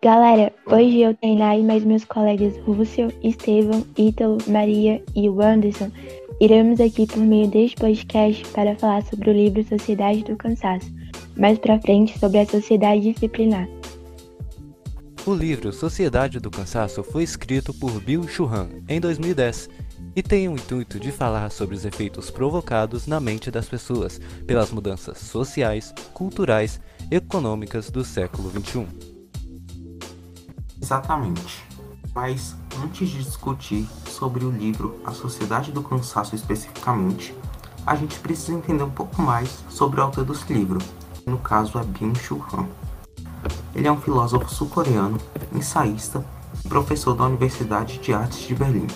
Galera, hoje eu, Tainá e mais meus colegas Rússio, Estevão, Ítalo, Maria e o Anderson iremos aqui por meio deste podcast para falar sobre o livro Sociedade do Cansaço, mais para frente sobre a sociedade disciplinar. O livro Sociedade do Cansaço foi escrito por Bill Churran em 2010 e tem o intuito de falar sobre os efeitos provocados na mente das pessoas pelas mudanças sociais, culturais, econômicas do século XXI. Exatamente. Mas antes de discutir sobre o livro A Sociedade do Cansaço especificamente, a gente precisa entender um pouco mais sobre o autor desse livro, no caso é Byung-Chul Han. Ele é um filósofo sul-coreano, ensaísta e professor da Universidade de Artes de Berlim.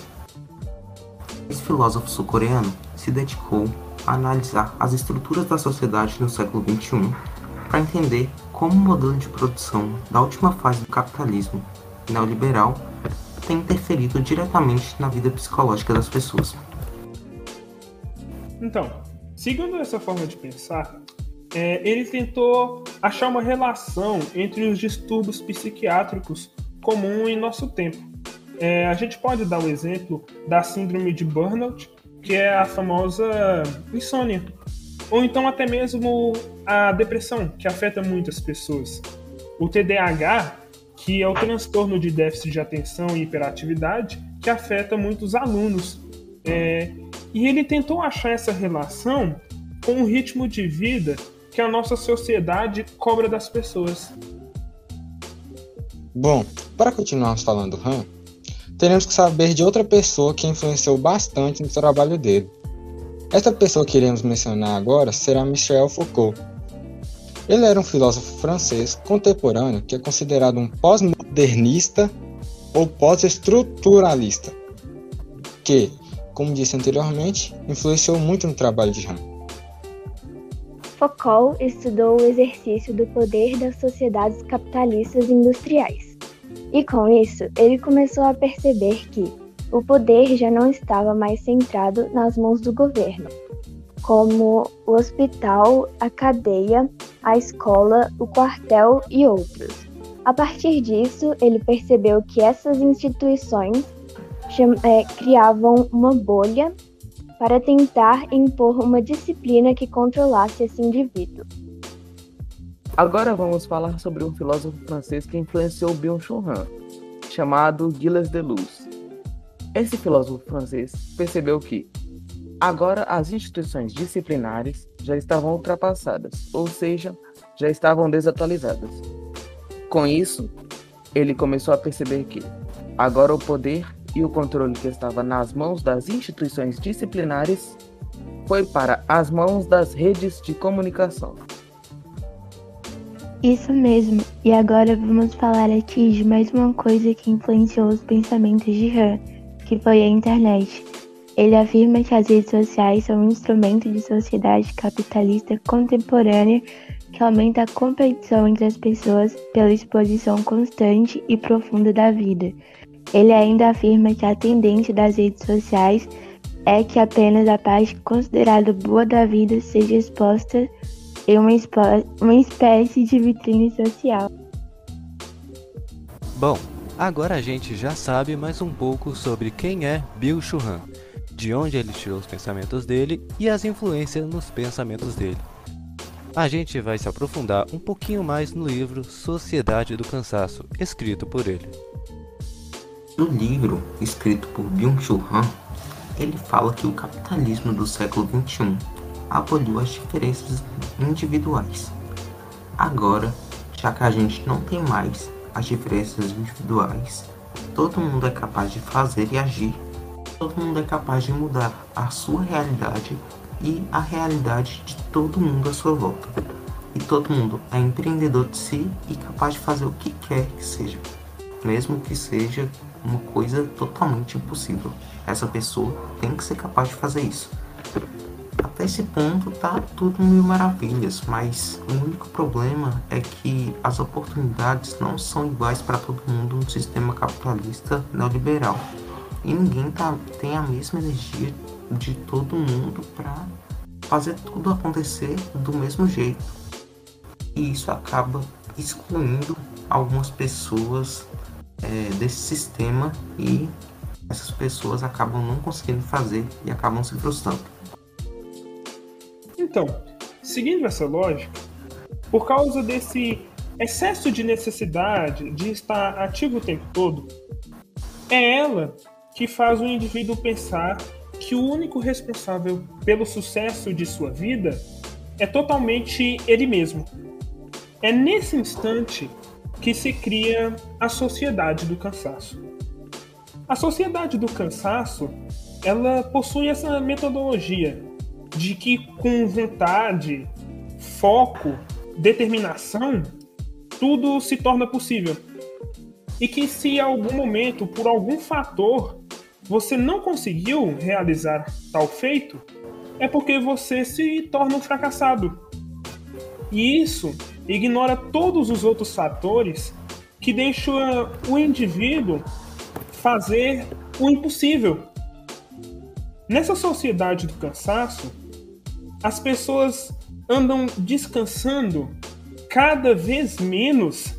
Esse filósofo sul-coreano se dedicou a analisar as estruturas da sociedade no século XXI para entender como o modelo de produção da última fase do capitalismo neoliberal tem interferido diretamente na vida psicológica das pessoas. Então, seguindo essa forma de pensar, é, ele tentou achar uma relação entre os distúrbios psiquiátricos comuns em nosso tempo. É, a gente pode dar o exemplo da síndrome de burnout, que é a famosa insônia, ou então até mesmo a depressão, que afeta muitas pessoas. O TDAH, que é o transtorno de déficit de atenção e hiperatividade, que afeta muitos alunos. É, e ele tentou achar essa relação com o ritmo de vida que a nossa sociedade cobra das pessoas. Bom, para continuarmos falando do Han, teremos que saber de outra pessoa que influenciou bastante no trabalho dele, esta pessoa que iremos mencionar agora será Michel Foucault. Ele era um filósofo francês contemporâneo que é considerado um pós-modernista ou pós-estruturalista, que, como disse anteriormente, influenciou muito no trabalho de Han. Foucault estudou o exercício do poder das sociedades capitalistas industriais. E com isso, ele começou a perceber que, o poder já não estava mais centrado nas mãos do governo, como o hospital, a cadeia, a escola, o quartel e outros. A partir disso, ele percebeu que essas instituições é, criavam uma bolha para tentar impor uma disciplina que controlasse esse indivíduo. Agora vamos falar sobre um filósofo francês que influenciou Byung-Chul Han, chamado Gilles Deleuze. Esse filósofo francês percebeu que agora as instituições disciplinares já estavam ultrapassadas, ou seja, já estavam desatualizadas. Com isso, ele começou a perceber que agora o poder e o controle que estava nas mãos das instituições disciplinares foi para as mãos das redes de comunicação. Isso mesmo, e agora vamos falar aqui de mais uma coisa que influenciou os pensamentos de Han que foi a internet. Ele afirma que as redes sociais são um instrumento de sociedade capitalista contemporânea que aumenta a competição entre as pessoas pela exposição constante e profunda da vida. Ele ainda afirma que a tendência das redes sociais é que apenas a parte considerada boa da vida seja exposta em uma, uma espécie de vitrine social. Bom, Agora a gente já sabe mais um pouco sobre quem é Bill Churran, de onde ele tirou os pensamentos dele e as influências nos pensamentos dele. A gente vai se aprofundar um pouquinho mais no livro Sociedade do Cansaço, escrito por ele. No livro, escrito por Byung-Chul Han, ele fala que o capitalismo do século XXI aboliu as diferenças individuais. Agora, já que a gente não tem mais as diferenças individuais. Todo mundo é capaz de fazer e agir. Todo mundo é capaz de mudar a sua realidade e a realidade de todo mundo à sua volta. E todo mundo é empreendedor de si e capaz de fazer o que quer que seja, mesmo que seja uma coisa totalmente impossível. Essa pessoa tem que ser capaz de fazer isso. Até esse ponto tá tudo mil maravilhas, mas o único problema é que as oportunidades não são iguais para todo mundo no sistema capitalista neoliberal. E ninguém tá, tem a mesma energia de todo mundo para fazer tudo acontecer do mesmo jeito. E isso acaba excluindo algumas pessoas é, desse sistema e essas pessoas acabam não conseguindo fazer e acabam se frustrando. Então, seguindo essa lógica, por causa desse excesso de necessidade de estar ativo o tempo todo, é ela que faz o indivíduo pensar que o único responsável pelo sucesso de sua vida é totalmente ele mesmo. É nesse instante que se cria a sociedade do cansaço. A sociedade do cansaço, ela possui essa metodologia de que com vontade, foco, determinação, tudo se torna possível. E que se em algum momento, por algum fator, você não conseguiu realizar tal feito, é porque você se torna um fracassado. E isso ignora todos os outros fatores que deixam o indivíduo fazer o impossível. Nessa sociedade do cansaço, as pessoas andam descansando cada vez menos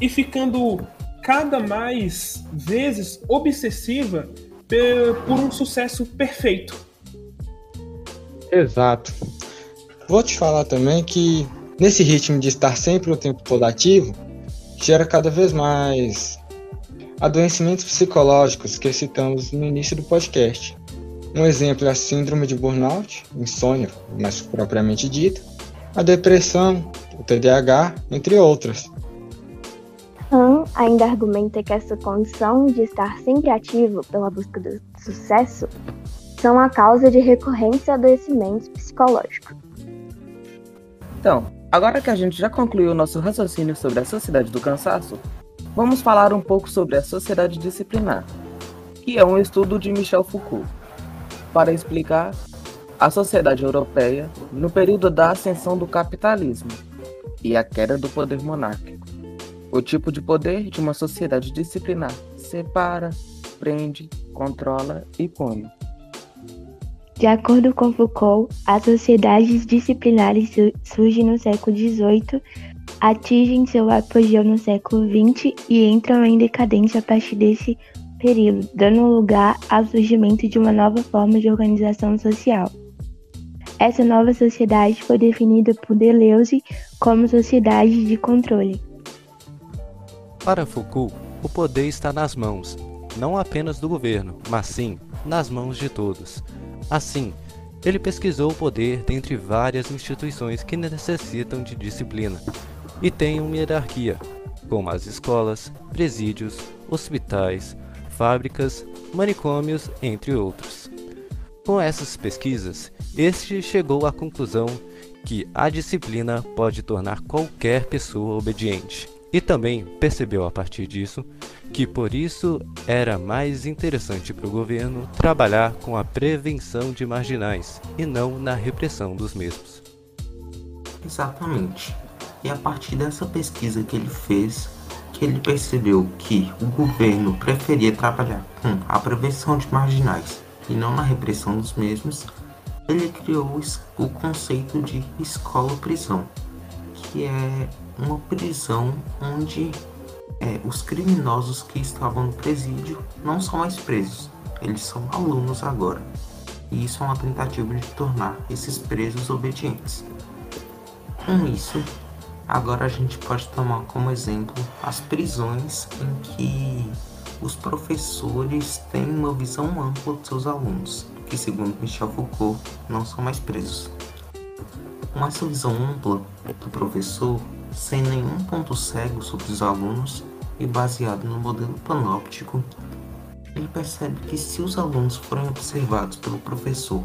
e ficando cada mais vezes obsessiva por um sucesso perfeito. Exato. Vou te falar também que nesse ritmo de estar sempre o tempo todo ativo, gera cada vez mais adoecimentos psicológicos que citamos no início do podcast. Um exemplo é a síndrome de burnout, insônia, mais propriamente dita, a depressão, o TDAH, entre outras. Han ainda argumenta que essa condição de estar sempre ativo pela busca do sucesso são a causa de recorrentes adoecimentos psicológicos. Então, agora que a gente já concluiu o nosso raciocínio sobre a sociedade do cansaço, vamos falar um pouco sobre a sociedade disciplinar, que é um estudo de Michel Foucault, para explicar a sociedade europeia no período da ascensão do capitalismo e a queda do poder monárquico. O tipo de poder de uma sociedade disciplinar separa, prende, controla e pune. De acordo com Foucault, as sociedades disciplinares surgem no século XVIII, atingem seu apogeu no século XX e entram em decadência a partir desse período, dando lugar ao surgimento de uma nova forma de organização social. Essa nova sociedade foi definida por Deleuze como sociedade de controle. Para Foucault, o poder está nas mãos, não apenas do governo, mas sim nas mãos de todos. Assim, ele pesquisou o poder dentre várias instituições que necessitam de disciplina e têm uma hierarquia, como as escolas, presídios, hospitais, fábricas, manicômios, entre outros. Com essas pesquisas, este chegou à conclusão que a disciplina pode tornar qualquer pessoa obediente. E também percebeu a partir disso que por isso era mais interessante para o governo trabalhar com a prevenção de marginais e não na repressão dos mesmos. Exatamente. E a partir dessa pesquisa que ele fez, que ele percebeu que o governo preferia trabalhar com a prevenção de marginais e não na repressão dos mesmos, ele criou o conceito de escola-prisão, que é uma prisão onde é, os criminosos que estavam no presídio não são mais presos, eles são alunos agora. E isso é uma tentativa de tornar esses presos obedientes. Com isso, agora a gente pode tomar como exemplo as prisões em que os professores têm uma visão ampla dos seus alunos, que segundo Michel Foucault não são mais presos. Com essa visão ampla do professor, sem nenhum ponto cego sobre os alunos e baseado no modelo panóptico, ele percebe que se os alunos forem observados pelo professor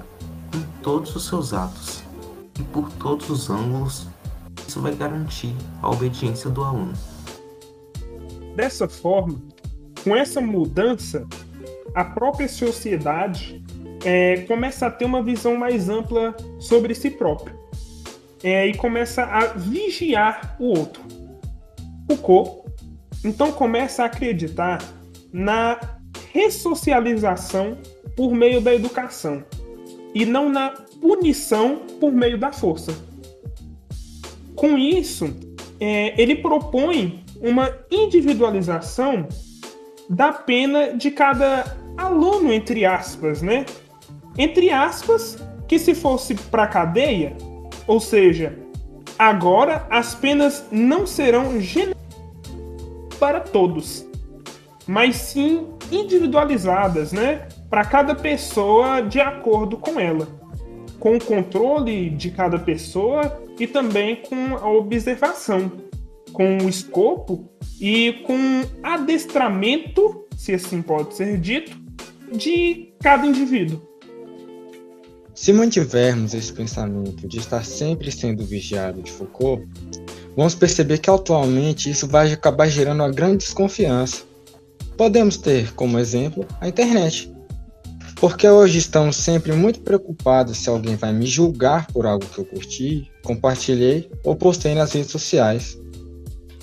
em todos os seus atos e por todos os ângulos, isso vai garantir a obediência do aluno. Dessa forma, com essa mudança, a própria sociedade é, começa a ter uma visão mais ampla sobre si próprio é, e começa a vigiar o outro. Foucault então começa a acreditar na ressocialização por meio da educação e não na punição por meio da força. Com isso, é, ele propõe uma individualização da pena de cada aluno, entre aspas, né? Entre aspas, que se fosse para cadeia, ou seja, agora as penas não serão para todos, mas sim individualizadas, né? Para cada pessoa de acordo com ela, com o controle de cada pessoa e também com a observação, com o escopo e com adestramento, se assim pode ser dito, de cada indivíduo. Se mantivermos esse pensamento de estar sempre sendo vigiado de Foucault, vamos perceber que atualmente isso vai acabar gerando uma grande desconfiança. Podemos ter como exemplo a internet. Porque hoje estamos sempre muito preocupados se alguém vai me julgar por algo que eu curti, compartilhei ou postei nas redes sociais.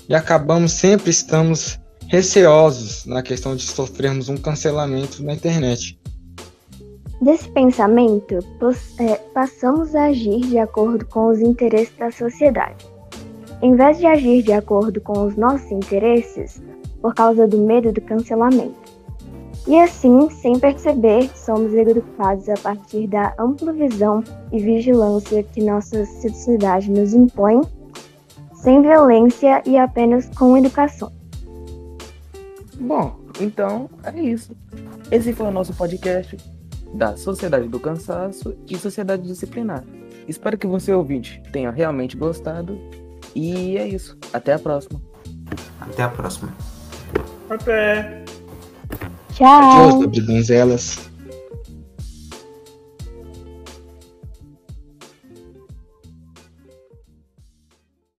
E acabamos sempre estamos receosos na questão de sofrermos um cancelamento na internet. Desse pensamento, é, passamos a agir de acordo com os interesses da sociedade. Em vez de agir de acordo com os nossos interesses, por causa do medo do cancelamento. E assim, sem perceber, somos educados a partir da ampla visão e vigilância que nossa sociedade nos impõe, sem violência e apenas com educação. Bom, então é isso. Esse foi o nosso podcast da Sociedade do Cansaço e Sociedade Disciplinar. Espero que você, ouvinte, tenha realmente gostado. E é isso. Até a próxima. Até a próxima. Até. Tchau. Adeus, donzelas.